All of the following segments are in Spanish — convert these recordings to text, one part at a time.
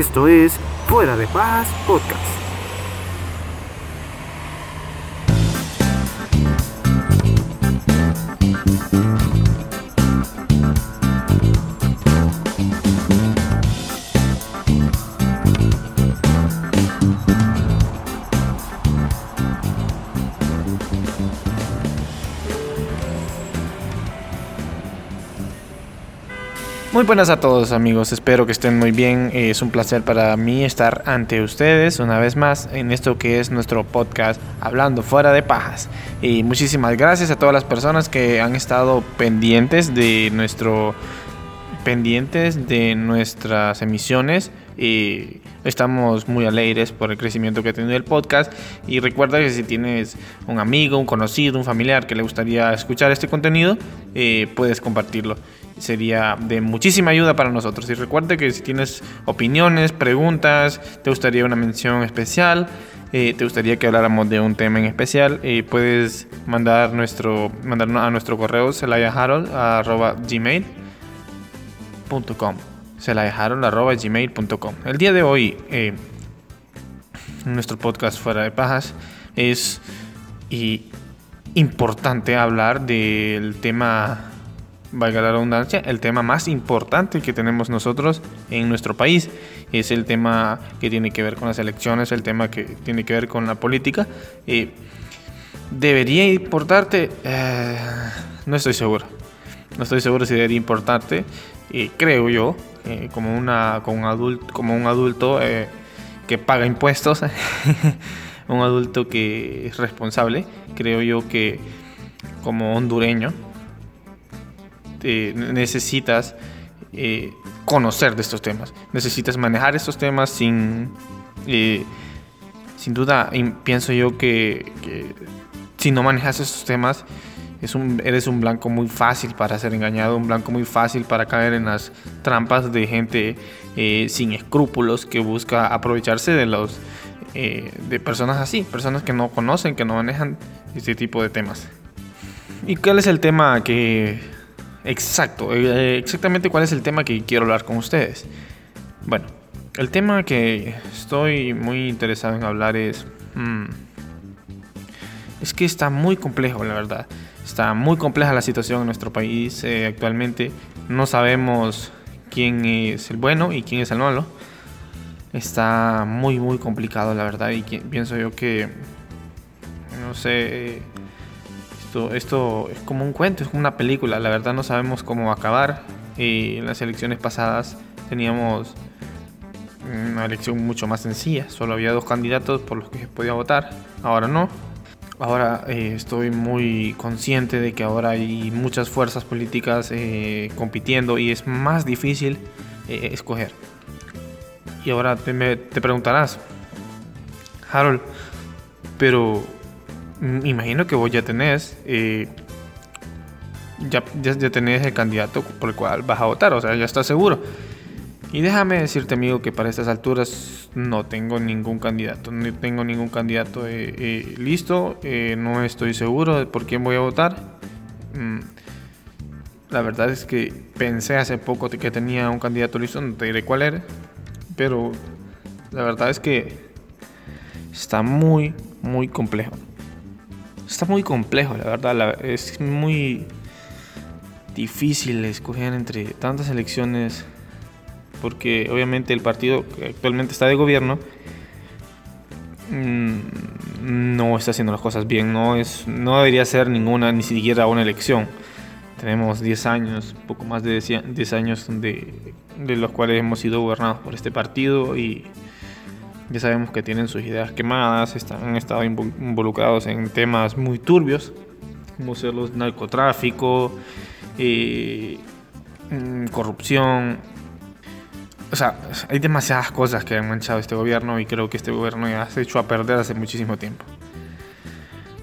Esto es Fuera de Paz Podcast. Muy buenas a todos amigos, espero que estén muy bien. Es un placer para mí estar ante ustedes una vez más en esto que es nuestro podcast Hablando fuera de pajas. Y muchísimas gracias a todas las personas que han estado pendientes de nuestro pendientes de nuestras emisiones y estamos muy alegres por el crecimiento que ha tenido el podcast. Y recuerda que si tienes un amigo, un conocido, un familiar que le gustaría escuchar este contenido, eh, puedes compartirlo. Sería de muchísima ayuda para nosotros. Y recuerde que si tienes opiniones, preguntas, te gustaría una mención especial, eh, te gustaría que habláramos de un tema en especial, eh, puedes mandar nuestro, mandarnos a nuestro correo selayaharold.gmail.com selayaharold.gmail.com El día de hoy, eh, nuestro podcast Fuera de Pajas, es importante hablar del tema valga la redundancia, el tema más importante que tenemos nosotros en nuestro país. Es el tema que tiene que ver con las elecciones, el tema que tiene que ver con la política. Eh, ¿Debería importarte? Eh, no estoy seguro. No estoy seguro si debería importarte. Eh, creo yo, como, una, como un adulto, como un adulto que paga impuestos, un adulto que es responsable, creo yo que como hondureño, eh, necesitas eh, conocer de estos temas, necesitas manejar estos temas sin, eh, sin duda, pienso yo que, si no manejas estos temas, eres un blanco muy fácil para ser engañado, un blanco muy fácil para caer en las trampas de gente sin escrúpulos que busca aprovecharse de los de personas así, personas que no conocen, que no manejan este tipo de temas. ¿Y cuál es el tema que Exacto, eh, exactamente cuál es el tema que quiero hablar con ustedes. Bueno, el tema que estoy muy interesado en hablar es... Mm, es que está muy complejo, la verdad. Está muy compleja la situación en nuestro país eh, actualmente. No sabemos quién es el bueno y quién es el malo. Está muy, muy complicado, la verdad. Y pienso yo que... No sé esto, es como un cuento, es como una película. La verdad no sabemos cómo va a acabar. Y en las elecciones pasadas teníamos una elección mucho más sencilla. Solo había dos candidatos por los que se podía votar. Ahora no. Ahora eh, estoy muy consciente de que ahora hay muchas fuerzas políticas eh, compitiendo y es más difícil eh, escoger. Y ahora te, preguntarás, Harold, pero imagino que vos ya tenés, ya, tenés el candidato por el cual vas a votar, o sea, ya estás seguro. Y déjame decirte, amigo, que para estas alturas no tengo ningún candidato, no tengo ningún candidato eh, eh, listo, no estoy seguro de por quién voy a votar. Mm, la verdad es que pensé hace poco que tenía un candidato listo, no te diré cuál era, pero la verdad es que está muy, muy complejo está muy complejo, la verdad. es muy difícil escoger entre tantas elecciones porque obviamente el partido que actualmente está de gobierno mm, no está haciendo las cosas bien, no, es, no debería ser ninguna, ni siquiera una elección. Tenemos 10 años, poco más de 10 años de, los cuales hemos sido gobernados por este partido y ya sabemos que tienen sus ideas quemadas, están, han estado involucrados en temas muy turbios, como ser los narcotráfico, eh, mm, corrupción. O sea, hay demasiadas cosas que han manchado este gobierno y creo que este gobierno ya se hecho a perder hace muchísimo tiempo.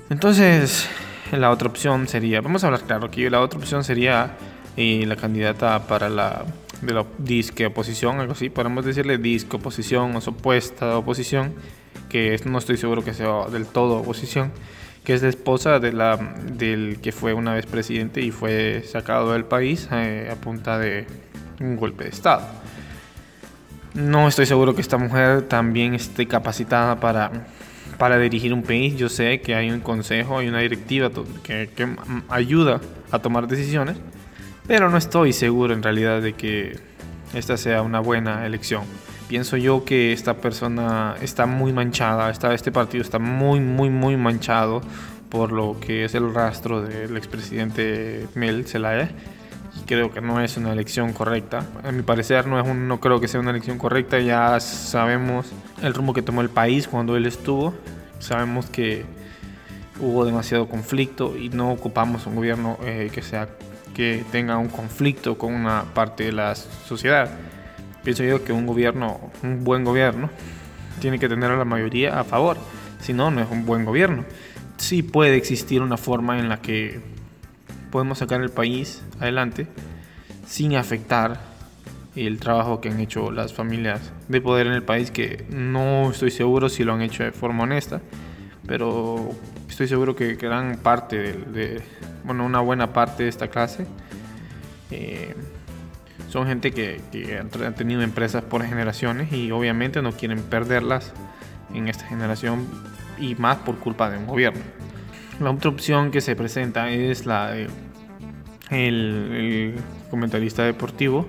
Entonces, la otra opción sería, vamos a hablar claro aquí, la otra opción sería eh, la candidata para la de la disque oposición, algo así, podemos decirle disque oposición o supuesta oposición, que no estoy seguro que sea del todo oposición, que es la esposa de la, del que fue una vez presidente y fue sacado del país eh, a punta de un golpe de Estado. No estoy seguro que esta mujer también esté capacitada para, para dirigir un país. Yo sé que hay un consejo, hay una directiva que, que ayuda a tomar decisiones, pero no estoy seguro en realidad de que esta sea una buena elección. Pienso yo que esta persona está muy manchada, está, este partido está muy, muy, muy manchado por lo que es el rastro del expresidente Mel Zelaya creo que no es una elección correcta. A mi parecer no, es un, no creo que sea una elección correcta. Ya sabemos el rumbo que tomó el país cuando él estuvo. Sabemos que hubo demasiado conflicto y no ocupamos un gobierno eh, que, sea, que tenga un conflicto con una parte de la sociedad. Pienso yo que un gobierno, un buen gobierno, tiene que tener a la mayoría a favor. Si no, no es un buen gobierno. Sí puede existir una forma en la que podemos sacar el país adelante sin afectar el trabajo que han hecho las familias de poder en el país, que no estoy seguro si lo han hecho de forma honesta, pero estoy seguro que gran parte de, bueno, una buena parte de esta clase eh, son gente que, que han tenido empresas por generaciones y obviamente no quieren perderlas en esta generación y más por culpa de un gobierno. La otra opción que se presenta es la de el, comentarista deportivo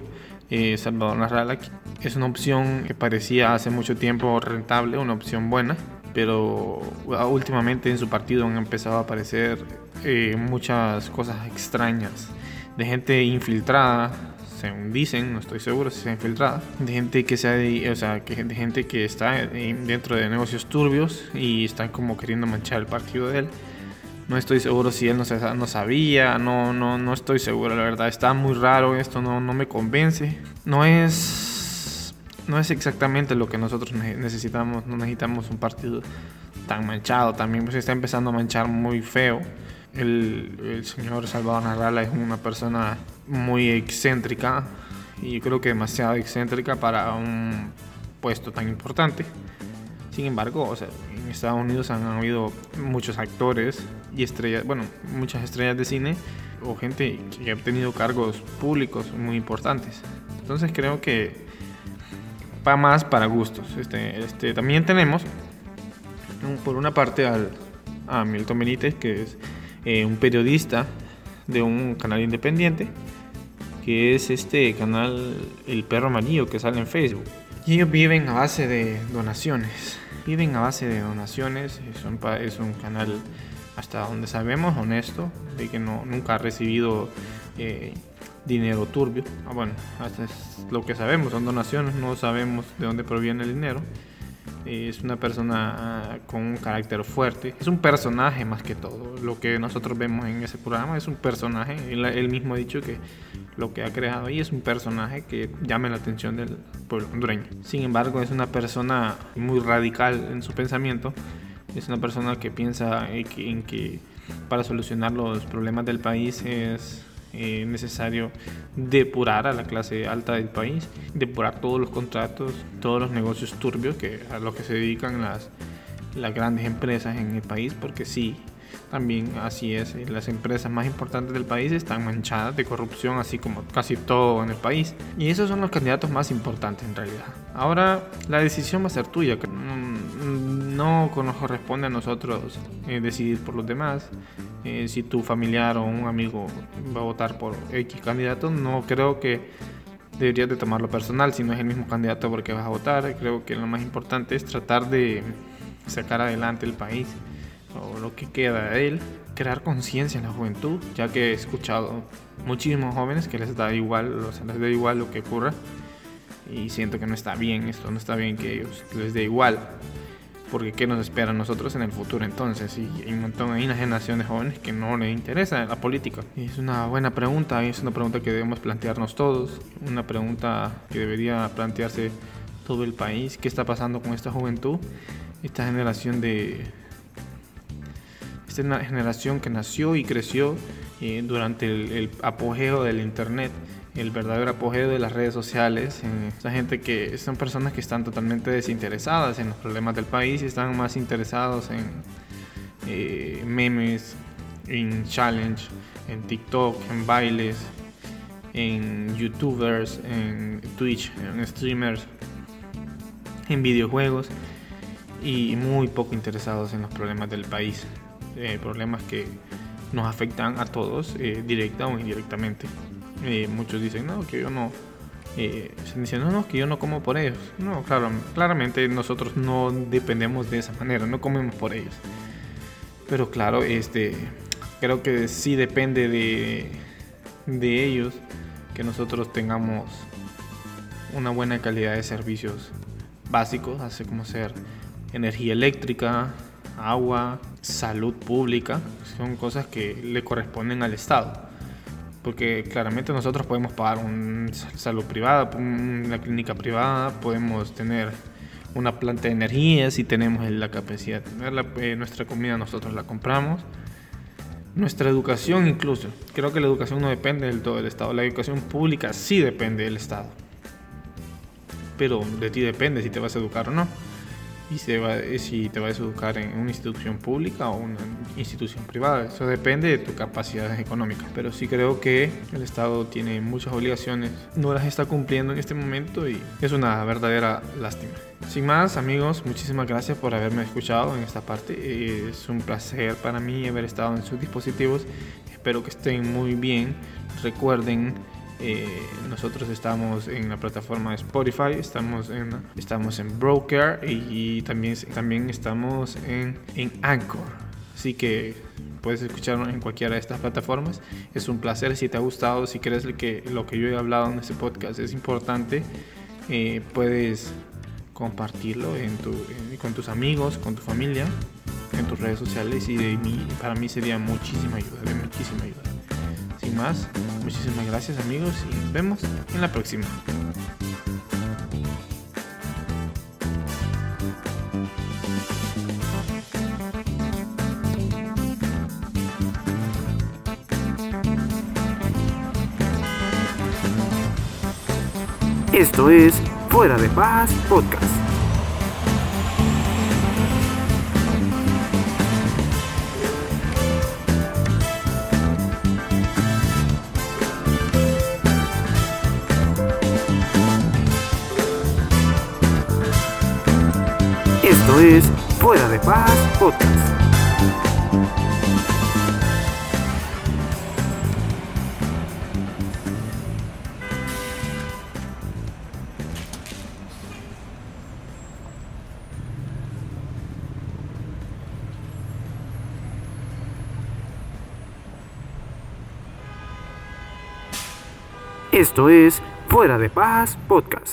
eh, Salvador Narrala. Es una opción que parecía hace mucho tiempo rentable, una opción buena, pero últimamente en su partido han empezado a aparecer eh, muchas cosas extrañas de gente infiltrada, según dicen, no estoy seguro si sea infiltrada, de gente que sea, o sea, que de gente que está dentro de negocios turbios y están como queriendo manchar el partido de él. No estoy seguro si él no, no sabía, no, no, no estoy seguro, la verdad. Está muy raro esto, no, no me convence. No es, no es exactamente lo que nosotros necesitamos. No necesitamos un partido tan manchado. También se está empezando a manchar muy feo. El, el señor Salvador Narrala es una persona muy excéntrica y yo creo que demasiado excéntrica para un puesto tan importante. Sin embargo, o sea, en Estados Unidos han habido muchos actores y estrellas, bueno, muchas estrellas de cine o gente que ha tenido cargos públicos muy importantes. Entonces creo que va más para gustos. Este, este, también tenemos, por una parte, al, a Milton Benítez, que es eh, un periodista de un canal independiente, que es este canal El Perro Amarillo, que sale en Facebook. Y ellos viven a base de donaciones viven a base de donaciones. Es un, es un canal, hasta donde sabemos, honesto, de que no, nunca ha recibido eh, dinero turbio. Ah, bueno, hasta es lo que sabemos, son donaciones, no sabemos de dónde proviene el dinero. Es una persona ah, con un carácter fuerte. Es un personaje más que todo. Lo que nosotros vemos en ese programa es un personaje. él mismo ha dicho que lo que ha creado ahí es un personaje que llame la atención del pueblo hondureño. Sin embargo, es una persona muy radical en su pensamiento. Es una persona que piensa en que para solucionar los problemas del país es eh, necesario depurar a la clase alta del país, depurar todos los contratos, todos los negocios turbios que a los que se dedican las, las grandes empresas en el país, porque sí, también así es, las empresas más importantes del país están manchadas de corrupción, así como casi todo en el país. Y esos son los candidatos más importantes en realidad. Ahora la decisión va a ser tuya, no nos corresponde a nosotros eh, decidir por los demás. Eh, si tu familiar o un amigo va a votar por X candidato, no creo que deberías de tomarlo personal si no es el mismo candidato porque vas a votar. Creo que lo más importante es tratar de sacar adelante el país o lo que queda de él, crear conciencia en la juventud, ya que he escuchado muchísimos jóvenes que les da igual, les da igual lo que ocurra y siento que no está bien esto, no está bien que ellos les dé igual, porque qué nos espera a nosotros en el futuro entonces y hay un montón, hay una generación de jóvenes que no les interesa la política. Es una buena pregunta, es una pregunta que debemos plantearnos todos, una pregunta que debería plantearse todo el país, qué está pasando con esta juventud, esta generación de una generación que nació y creció eh, durante el, apogeo del Internet, el verdadero apogeo de las redes sociales. Eh, esa gente que son personas que están totalmente desinteresadas en los problemas del país y están más interesados en eh, memes, en challenge, en TikTok, en bailes, en youtubers, en Twitch, en streamers. en videojuegos y muy poco interesados en los problemas del país. Eh, problemas que nos afectan a todos, directa o indirectamente. Eh, muchos dicen, no, que yo no, eh, no, que yo no como por ellos. No, claro, claramente nosotros no dependemos de esa manera, no comemos por ellos. Pero claro, este, creo que sí depende de, de ellos que nosotros tengamos una buena calidad de servicios básicos, así como ser energía eléctrica, agua, salud pública, son cosas que le corresponden al Estado. Porque claramente nosotros podemos pagar una salud privada, una clínica privada, podemos tener una planta de energía si tenemos la capacidad de tenerla, eh, nuestra comida nosotros la compramos. Nuestra educación incluso, creo que la educación no depende del todo del Estado, la educación pública sí depende del Estado. Pero de ti depende si te vas a educar o no y se va, eh, si te vas a educar en una institución pública o una institución privada. Eso depende de tu capacidad económica. Pero sí creo que el Estado tiene muchas obligaciones, no las está cumpliendo en este momento y es una verdadera lástima. Sin más, amigos, muchísimas gracias por haberme escuchado en esta parte. Es un placer para mí haber estado en sus dispositivos. Espero que estén muy bien. Recuerden eh, nosotros estamos en la plataforma Spotify, estamos en, estamos en Broker y, también, también estamos en, en Anchor. Así que puedes escucharnos en cualquiera de estas plataformas. Es un placer si te ha gustado, si crees que lo que yo he hablado en este podcast es importante, eh, puedes compartirlo con tus amigos, con tu familia, en tus redes sociales y de mí, para mí sería muchísima ayuda, de muchísima ayuda. Más, muchísimas gracias amigos y nos vemos en la próxima. Esto es Fuera de Paz Podcast. Es Fuera de Paz Podcast. Esto es Fuera de Paz Podcast.